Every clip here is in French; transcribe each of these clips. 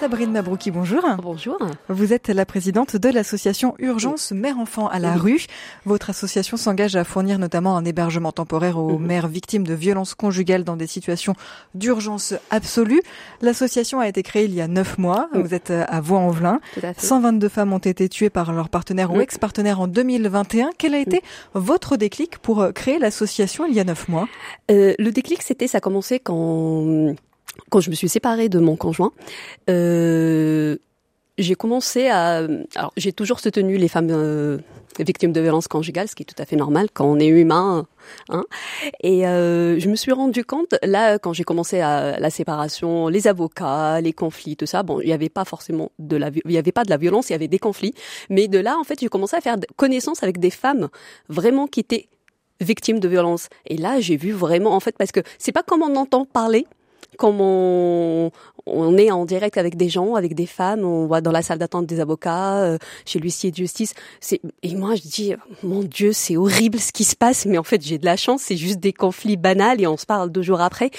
Sabrine Mabrouki, bonjour. Bonjour. Vous êtes la présidente de l'association Urgence Mère-Enfant à la rue. Votre association s'engage à fournir notamment un hébergement temporaire aux Mhm. mères victimes de violences conjugales dans des situations d'urgence absolue. L'association a été créée il y a neuf mois. Mhm. Vous êtes à. Tout à fait. 122 femmes ont été tuées par leur partenaire ou Mhm. ex-partenaire en 2021. Quel a été votre déclic pour euh, créer l'association il y a neuf mois? Euh, le déclic, c'était, ça a commencé quand quand je me suis séparée de mon conjoint. Euh, j'ai commencé à, alors j'ai toujours soutenu les femmes euh, victimes de violences conjugales, ce qui est tout à fait normal quand on est humain. Hein. Et euh, je me suis rendu compte là quand j'ai commencé à la séparation, les avocats, les conflits, tout ça. Bon, il n'y avait pas forcément de la, il y avait pas de la violence, il y avait des conflits. Mais de là, en fait, j'ai commencé à faire connaissance avec des femmes vraiment qui étaient victimes de violences. Et là, j'ai vu vraiment, en fait, parce que c'est pas comme on entend parler, comme on, on est en direct avec des gens, avec des femmes, on voit dans la salle d'attente des avocats, euh, chez l'huissier de justice. C'est et moi je dis mon Dieu c'est horrible ce qui se passe, mais en fait j'ai de la chance, c'est juste des conflits banals et on se parle deux jours après.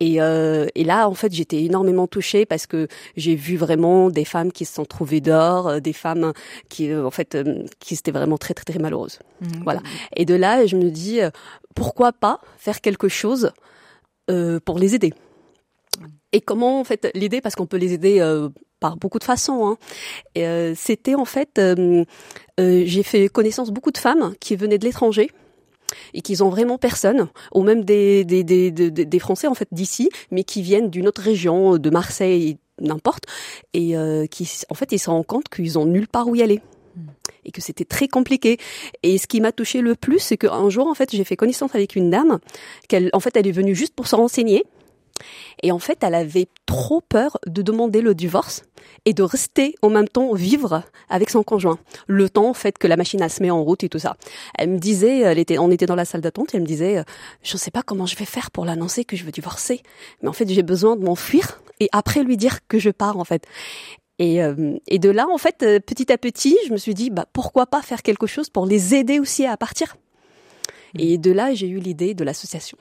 Et, euh, et là en fait j'étais énormément touchée parce que j'ai vu vraiment des femmes qui se sont trouvées dehors, euh, des femmes qui euh, en fait euh, qui étaient vraiment très très très malheureuses. Voilà. Et de là, je me dis, pourquoi pas faire quelque chose euh, pour les aider? Et comment, en fait, l'aider Parce qu'on peut les aider euh, par beaucoup de façons. Hein. Euh, C'était, en fait, euh, euh, j'ai fait connaissance beaucoup de femmes qui venaient de l'étranger et qui ont vraiment personne, ou même des, des, des, des, des Français, en fait, d'ici, mais qui viennent d'une autre région, de Marseille, n'importe, et euh, qui, en fait, ils se rendent compte qu'ils ont nulle part où y aller et que c'était très compliqué. Et ce qui m'a touché le plus, c'est qu'un jour, en fait, j'ai fait connaissance avec une dame, qu'elle, en fait, elle est venue juste pour se renseigner. Et en fait, elle avait trop peur de demander le divorce et de rester en même temps vivre avec son conjoint. Le temps, en fait, que la machine elle se met en route et tout ça. Elle me disait, elle était, on était dans la salle d'attente, elle me disait, euh, je ne sais pas comment je vais faire pour l'annoncer que je veux divorcer. Mais en fait, j'ai besoin de m'enfuir et après lui dire que je pars, en fait. Et, euh, et de là, en fait, euh, petit à petit, je me suis dit, bah, pourquoi pas faire quelque chose pour les aider aussi à partir. Et de là, j'ai eu l'idée de l'association.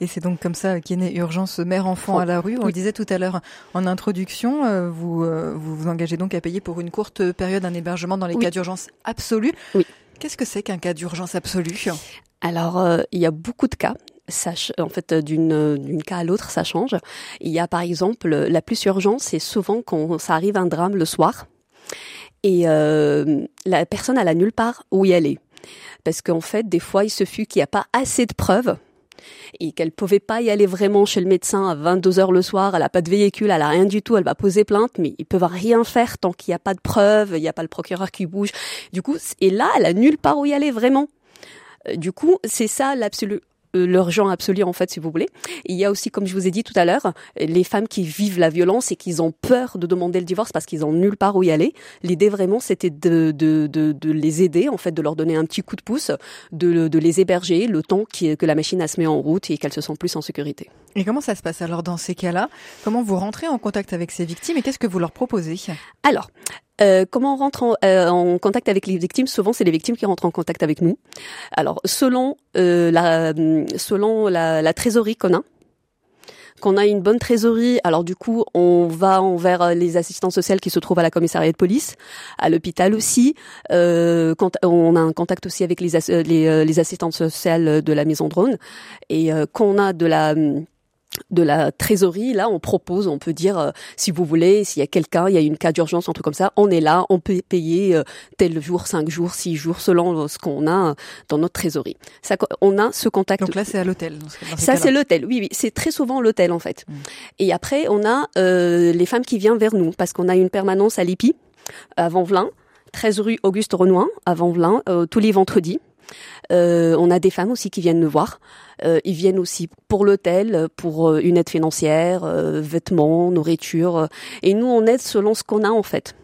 Et c'est donc comme ça qu'est née Urgence Mère-Enfant à la rue. On le disait tout à l'heure en introduction, euh, vous, euh, vous vous engagez donc à payer pour une courte période un hébergement dans les Oui. cas d'urgence absolue. Oui. Qu'est-ce que c'est qu'un cas d'urgence absolue Alors, euh, il y a beaucoup de cas. Ça, en fait, d'une d'une cas à l'autre, ça change. Il y a par exemple la plus urgente, c'est souvent quand ça arrive un drame le soir et euh, la personne elle a nulle part où y aller, parce qu'en fait, des fois, il se fut qu'il n'y a pas assez de preuves et qu'elle pouvait pas y aller vraiment chez le médecin à 22 heures le soir, elle a pas de véhicule, elle a rien du tout, elle va poser plainte, mais ils peuvent rien faire tant qu'il n'y a pas de preuves, il n'y a pas le procureur qui bouge. Du coup, et là, elle a nulle part où y aller vraiment. Euh, Du coup, c'est ça l'absolu l'urgent absolu en fait si vous voulez. Il y a aussi comme je vous ai dit tout à l'heure les femmes qui vivent la violence et qui ont peur de demander le divorce parce qu'ils ont nulle part où y aller. L'idée vraiment c'était de, de, de, de les aider en fait de leur donner un petit coup de pouce, de, de les héberger le temps qui- que la machine se met en route et qu'elles se sentent plus en sécurité. Et comment ça se passe? Alors dans ces cas-là Comment vous rentrez en contact avec ces victimes et qu'est-ce que vous leur proposez? Alors, euh, comment on rentre en, euh, en contact avec les victimes? Souvent, c'est les victimes qui rentrent en contact avec nous. Alors, selon euh, la, trésorerie qu'on a, qu'on a une bonne trésorerie, alors du coup, on va envers les assistants sociaux qui se trouvent à la commissariat de police, à l'hôpital aussi. On a un contact aussi avec les, les, les assistantes sociales de la maison drone. Et euh, quand a de la de la trésorerie, là, on propose, on peut dire, euh, si vous voulez, s'il y a quelqu'un, il y a une cas d'urgence, un truc comme ça, on est là, on peut payer euh, tel jour, cinq jours, six jours, selon euh, ce qu'on a euh, dans notre trésorerie. Ça, on a ce contact. Donc là, c'est à l'hôtel. ce- Ça, c'est l'hôtel. Oui, oui, c'est très souvent l'hôtel en fait. Mm. Et après, on a euh, les femmes qui viennent vers nous parce qu'on a une permanence à l'IPI, à Vanvelin, 13 rue Auguste Renoir, à Vanvelin, euh, tous les vendredis. Euh, on a des femmes aussi qui viennent nous voir. Euh, ils viennent aussi pour l'hôtel, pour euh, une aide financière, euh, vêtements, nourriture. euh, et nous, on aide selon ce qu'on a en fait.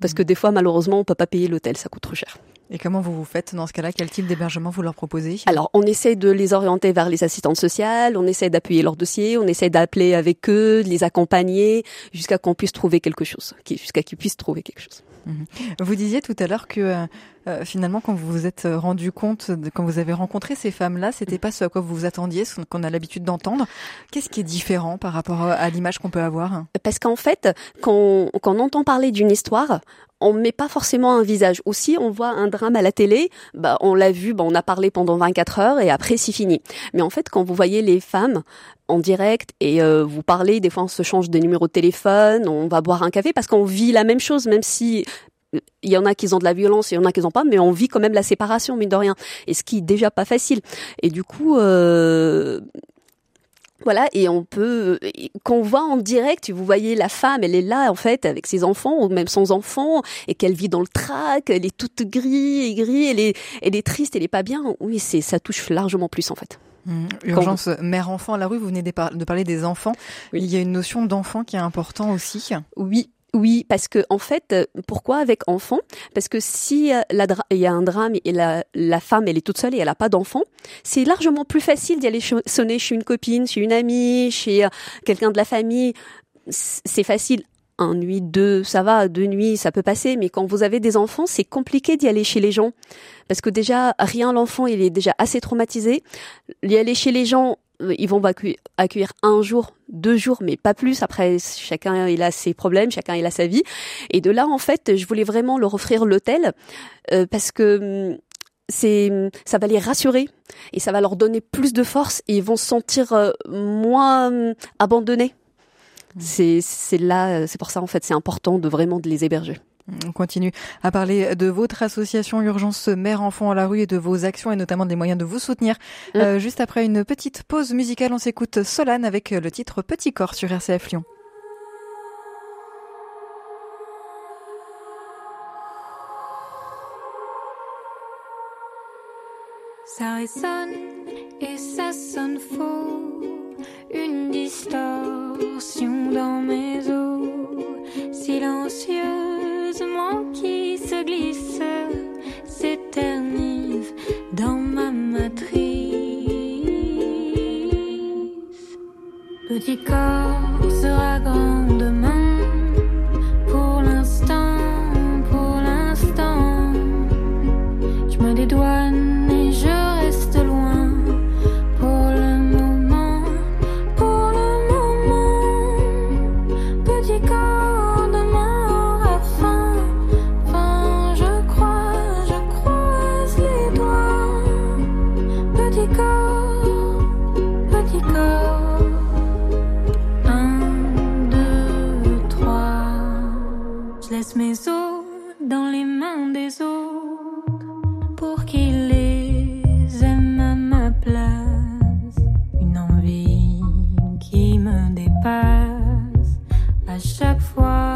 Parce que des fois, malheureusement, on peut pas payer l'hôtel, ça coûte trop cher. Et comment vous vous faites dans ce cas-là? Quel type d'hébergement vous leur proposez? Alors, on essaie de les orienter vers les assistantes sociales, on essaie d'appuyer leur dossier, on essaie d'appeler avec eux, de les accompagner, jusqu'à qu'on puisse trouver quelque chose, jusqu'à qu'ils puissent trouver quelque chose. Mhm. Vous disiez tout à l'heure que euh, euh, finalement, quand vous vous êtes rendu compte, de, quand vous avez rencontré ces femmes-là, c'était pas ce à quoi vous vous attendiez, ce qu'on a l'habitude d'entendre. Qu'est-ce qui est différent par rapport à l'image qu'on peut avoir Parce qu'en fait, quand, quand on entend parler d'une histoire, on met pas forcément un visage. Aussi, on voit un drame à la télé, bah, on l'a vu, bah, on a parlé pendant 24 heures et après c'est fini. Mais en fait, quand vous voyez les femmes en direct et euh, vous parlez, des fois on se change de numéro de téléphone, on va boire un café parce qu'on vit la même chose, même si euh, il y en a qui ont de la violence, il y en a qui n'ont pas, mais on vit quand même la séparation, mine de rien. Et ce qui est déjà pas facile. Et du coup, euh, voilà, et on peut, qu'on voit en direct, vous voyez la femme, elle est là en fait avec ses enfants ou même sans enfants, et qu'elle vit dans le trac, elle est toute grise et gris, elle est, elle est triste, elle est pas bien. Oui, c'est, ça touche largement plus en fait. Mmh. urgence mère-enfant à la rue, vous venez de parler des enfants. Il y a une notion d'enfant qui est important aussi. Oui, oui, parce que en fait, euh, pourquoi avec enfant? Parce que si euh, il y a un drame et la, la femme elle est toute seule et elle a pas d'enfant, c'est largement plus facile d'y aller sonner chez une copine, chez une amie, chez euh, quelqu'un de la famille. C'est facile. Un nuit, deux, ça va, deux nuits, ça peut passer. Mais quand vous avez des enfants, c'est compliqué d'y aller chez les gens parce que déjà rien l'enfant il est déjà assez traumatisé. Y aller chez les gens, ils vont accueillir un jour, deux jours, mais pas plus. Après, chacun il a ses problèmes, chacun il a sa vie. Et de là, en fait, je voulais vraiment leur offrir l'hôtel euh, parce que hum, c'est ça va les rassurer et ça va leur donner plus de force et ils vont se sentir euh, moins hum, abandonnés. Mmh. C'est c'est là, c'est pour ça en fait, c'est important de vraiment de les héberger. On continue à parler de votre association Urgence Mère Enfant à la rue et de vos actions et notamment des moyens de vous soutenir. Mm. Euh, juste après une petite pause musicale, on s'écoute Solane avec le titre Petit corps sur RCF Lyon. Ça résonne et ça sonne faux, une distorsion dans mes os, silencieux se glisse, s'éternise dans ma matrice. Petit corps sera grand. passe à chaque fois.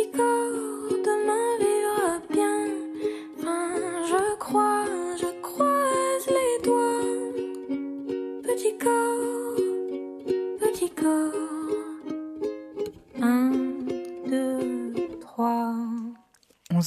you go.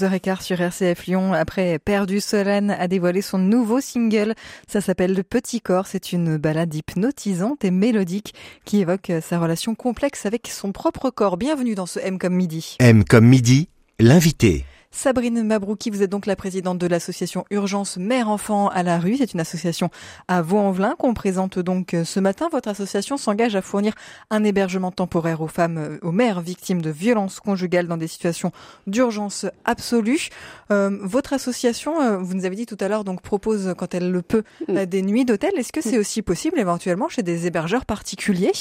11h15 sur RCF Lyon. Après, Perdu Solène a dévoilé son nouveau single. Ça s'appelle Le Petit Corps. C'est une balade hypnotisante et mélodique qui évoque sa relation complexe avec son propre corps. Bienvenue dans ce M comme midi. M comme midi, l'invité. Sabrine Mabrouki, vous êtes donc la présidente de l'association Urgence Mère-Enfant à la rue. C'est une association à Vaux-en-Velin qu'on présente donc ce matin. Votre association s'engage à fournir un hébergement temporaire aux femmes, aux mères victimes de violences conjugales dans des situations d'urgence absolue. Euh, votre association, euh, vous nous avez dit tout à l'heure, donc propose quand elle le peut euh, des nuits d'hôtel. Est-ce que c'est aussi possible éventuellement chez des hébergeurs particuliers?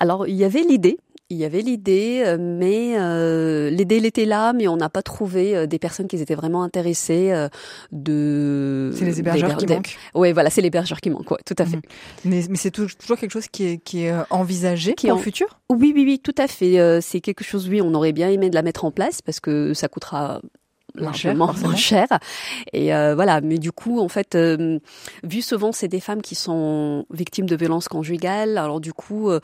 Alors il y avait l'idée il y avait l'idée, euh, mais euh, l'idée elle était là, mais on n'a pas trouvé euh, des personnes qui étaient vraiment intéressées euh, de. C'est les hébergeurs qui manquent. Oui, voilà, c'est l'hébergeur qui manque, ouais, tout à fait. Mhm. Mais, mais c'est tou- toujours quelque chose qui est, qui est euh, envisagé Qui est pour en- le futur? Oui, oui, oui, tout à fait. Euh, c'est quelque chose, oui, on aurait bien aimé de la mettre en place parce que ça coûtera largement moins cher. Et euh, voilà, mais du coup, en fait, euh, vu souvent c'est des femmes qui sont victimes de violences conjugales, alors du coup. euh,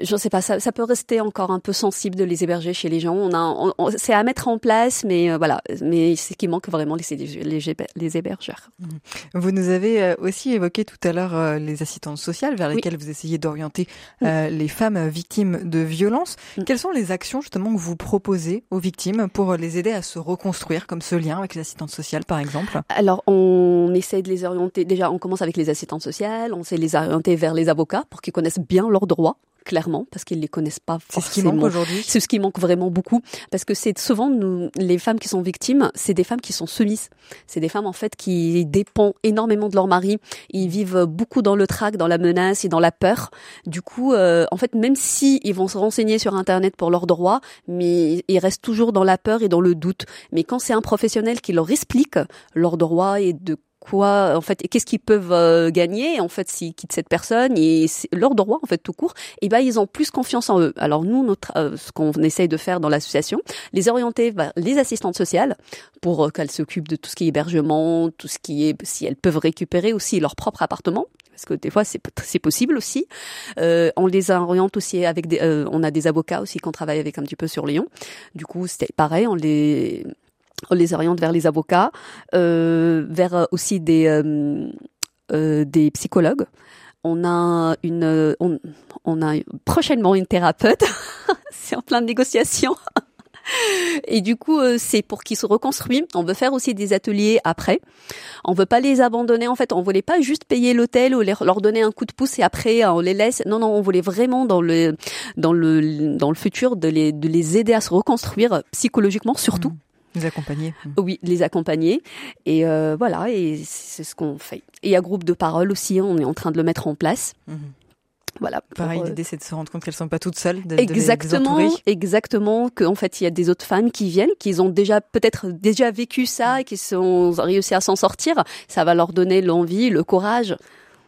je sais pas, ça, ça peut rester encore un peu sensible de les héberger chez les gens. On a, on- on- c'est à mettre en place, mais euh, voilà, mais c'est qui manque vraiment les, les, les hébergeurs. Vous nous avez euh, aussi évoqué tout à l'heure euh, les assistantes sociales vers Oui. lesquelles vous essayez d'orienter euh, les femmes victimes de violences. Mm. Quelles sont les actions justement que vous proposez aux victimes pour les aider à se reconstruire, comme ce lien avec les assistantes sociales par exemple? Alors, on essaie de les orienter. Déjà, on commence avec les assistantes sociales. On de les orienter vers les avocats pour qu'ils connaissent bien leurs droits, clairement, parce qu'ils les connaissent pas C'est ce qui forcément. manque aujourd'hui. C'est ce qui manque vraiment beaucoup, parce que c'est souvent nous, les femmes qui sont victimes, c'est des femmes qui sont soumises. C'est des femmes en fait qui dépendent énormément de leur mari. Ils vivent beaucoup dans le trac, dans la menace et dans la peur. Du coup, euh, en fait, même si ils vont se renseigner sur Internet pour leurs droits, mais ils restent toujours dans la peur et dans le doute. Mais quand c'est un professionnel qui leur explique leurs droits et de quoi en fait qu'est-ce qu'ils peuvent euh, gagner en fait s'ils quittent cette personne et c'est leurs droits en fait tout court et ben ils ont plus confiance en eux alors nous notre euh, ce qu'on essaye de faire dans l'association les orienter vers les assistantes sociales pour euh, qu'elles s'occupent de tout ce qui est hébergement tout ce qui est si elles peuvent récupérer aussi leur propre appartement parce que des fois c'est c'est possible aussi. Euh, on les oriente aussi avec des, euh, on a des avocats aussi qu'on travaille avec un petit peu sur Lyon. Du coup c'était pareil, on les on les oriente vers les avocats, euh, vers euh, aussi des euh, des psychologues. On a une on, on a prochainement une thérapeute. c'est en plein de négociations. Et du coup, c'est pour qu'ils se reconstruisent. On veut faire aussi des ateliers après. On veut pas les abandonner. En fait, on voulait pas juste payer l'hôtel ou leur donner un coup de pouce et après on les laisse. Non, non, on voulait vraiment dans le dans le dans le futur de les de les aider à se reconstruire psychologiquement surtout. Vous accompagner. Oui, les accompagner. Et euh, voilà, et c'est ce qu'on fait. Et il y a groupe de parole aussi, on est en train de le mettre en place. Mhm. Voilà. Pareil, euh, l'idée c'est de se rendre compte qu'elles sont pas toutes seules, de, de les- de les Exactement, exactement. Qu'en fait, il y a des autres femmes qui viennent, qui ont déjà peut-être déjà vécu ça et qui sont réussi à s'en sortir. Ça va leur donner l'envie, le courage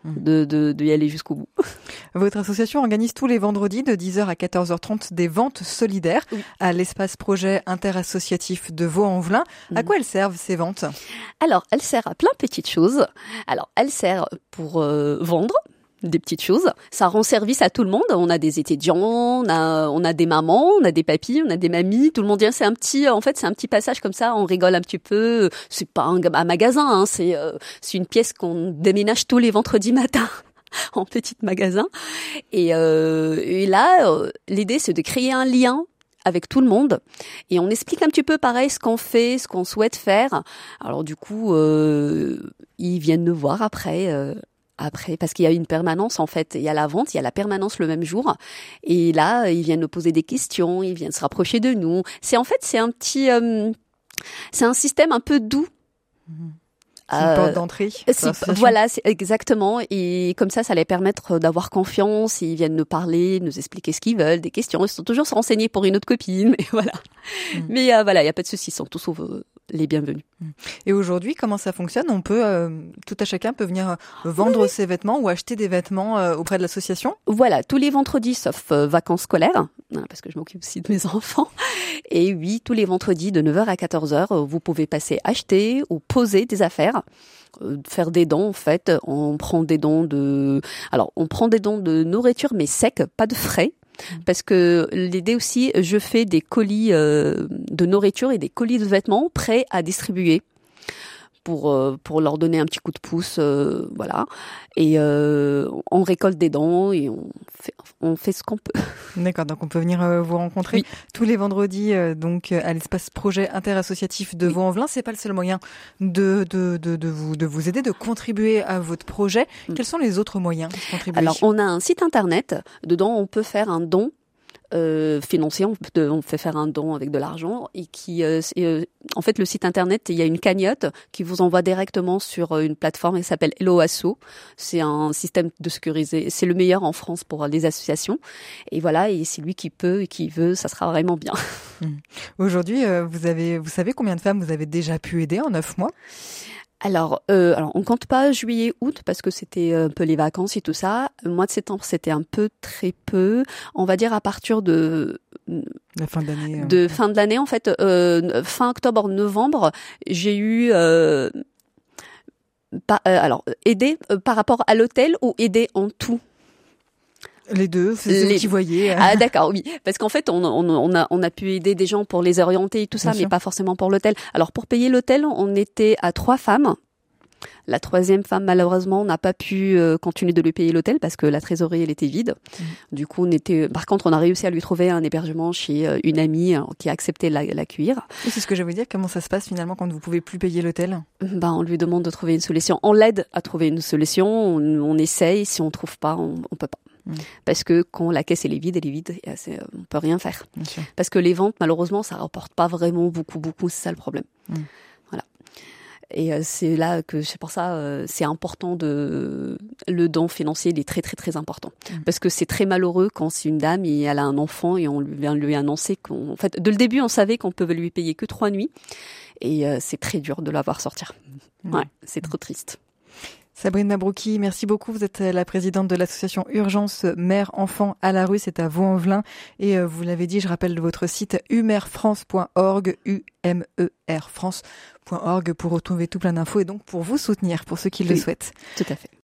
Mm. de de, d'y aller jusqu'au bout. Votre association organise tous les vendredis de 10h à 14h30 des ventes solidaires Oui. à l'espace projet interassociatif de Vaux-en-Velin. À Mhm. quoi elles servent ces ventes? Alors, elle sert à plein de petites choses. Alors, elle sert pour euh, vendre des petites choses. Ça rend service à tout le monde. On a des étudiants, on a, on a des mamans, on a des papis, on a des mamies. Tout le monde vient. C'est un petit, en fait, c'est un petit passage comme ça. On rigole un petit peu. C'est pas un, magasin. Hein, c'est, euh, c'est une pièce qu'on déménage tous les vendredis matins. en petit magasin et, euh, et là euh, l'idée c'est de créer un lien avec tout le monde et on explique un petit peu pareil ce qu'on fait, ce qu'on souhaite faire. Alors du coup, euh, ils viennent nous voir après. Euh, après, parce qu'il y a une permanence en fait, il y a la vente, il y a la permanence le même jour, et là ils viennent nous poser des questions, ils viennent se rapprocher de nous. C'est en fait c'est un petit, euh, c'est un système un peu doux. C'est une Euh, porte d'entrée. si, pour l'association. voilà, c'est exactement. Et comme ça, ça les permettre d'avoir confiance. Ils viennent nous parler, nous expliquer ce qu'ils veulent, des questions. Ils sont toujours se renseigner pour une autre copine, mais voilà. Mm. Mais euh, voilà, il y a pas de souci. Ils sont tous euh, les bienvenus. Et aujourd'hui, comment ça fonctionne? On peut, euh, tout à chacun peut venir euh, vendre ses vêtements ou acheter des vêtements euh, auprès de l'association? Voilà, tous les vendredis, sauf euh, vacances scolaires, hein, parce que je m'occupe aussi de mes enfants. Et oui, tous les vendredis de 9h à 14h, euh, vous pouvez passer acheter ou poser des affaires, euh, faire des dons en fait. On prend des dons de, alors on prend des dons de nourriture mais sec, pas de frais. Parce que l'idée aussi, je fais des colis euh, de nourriture et des colis de vêtements prêts à distribuer pour euh, pour leur donner un petit coup de pouce, euh, voilà. Et euh, on récolte des dons et on fait on fait ce qu'on peut. D'accord, donc on peut venir vous rencontrer Oui. tous les vendredis donc à l'espace projet interassociatif de. Vaux-en-Velin. C'est pas le seul moyen de, de, de, de vous, de vous aider, de contribuer à votre projet. Mm. Quels sont les autres moyens de contribuer Alors, on a un site internet. Dedans, on peut faire un don euh, financier. On, peut- on fait faire un don avec de l'argent et qui, euh, euh, en fait, le site internet, il y a une cagnotte qui vous envoie directement sur euh, une plateforme qui s'appelle Hello Asso. C'est un système de sécuriser. C'est le meilleur en France pour les associations. Et voilà. Et c'est lui qui peut et qui veut, ça sera vraiment bien. Aujourd'hui, euh, vous avez, vous savez combien de femmes vous avez déjà pu aider en neuf mois? Alors, euh, alors on compte pas juillet, août parce que c'était un peu les vacances et tout ça. Le mois de septembre, c'était un peu très peu. On va dire à partir de La fin euh. de fin de l'année en fait, euh, fin octobre, novembre, j'ai eu euh, pas- euh, alors aider euh, par rapport à l'hôtel ou aider en tout. Les deux, c'est Les- qui voyez. euh. Ah d'accord, oui, parce qu'en fait on, on, on a on a pu aider des gens pour les orienter et tout ça, Bien mais sûr. pas forcément pour l'hôtel. Alors pour payer l'hôtel, on était à trois femmes. La troisième femme, malheureusement, n'a pas pu euh, continuer de lui payer l'hôtel parce que la trésorerie, elle était vide. Mhm. Du coup, on était. Par contre, on a réussi à lui trouver un hébergement chez euh, une amie euh, qui a accepté la-. Oui, c'est ce que je veux dire. Comment ça se passe finalement quand vous pouvez plus payer l'hôtel? Ben, on lui demande de trouver une solution. On l'aide à trouver une solution. On, on essaye. Si on trouve pas, on, on peut pas. Mm. Parce que quand la caisse elle est vide, elle est vide. Et c'est- on peut rien faire. Parce que les ventes, malheureusement, ça rapporte pas vraiment beaucoup, beaucoup. C'est ça le problème. Mm. Voilà. Et euh, c'est là que c'est pour ça, euh, c'est important de le don financier, il est très très très important Mm. parce que c'est très malheureux quand c'est une dame et elle a un enfant et on lui vient lui annoncer qu'on, en fait, de le début, on savait qu'on pouvait lui payer que trois nuits et euh, c'est très dur de la voir sortir. Ouais, c'est trop triste. Sabrine Mabrouki, merci beaucoup. Vous êtes la présidente de l'association Urgence Mère-Enfant à la rue, c'est à Vaux-en-Velin. Et euh, vous l'avez dit, je rappelle votre site umerfrance.org, U-M-E-R France.org pour retrouver tout plein d'infos et donc pour vous soutenir, pour ceux qui le souhaitent. Tout à fait.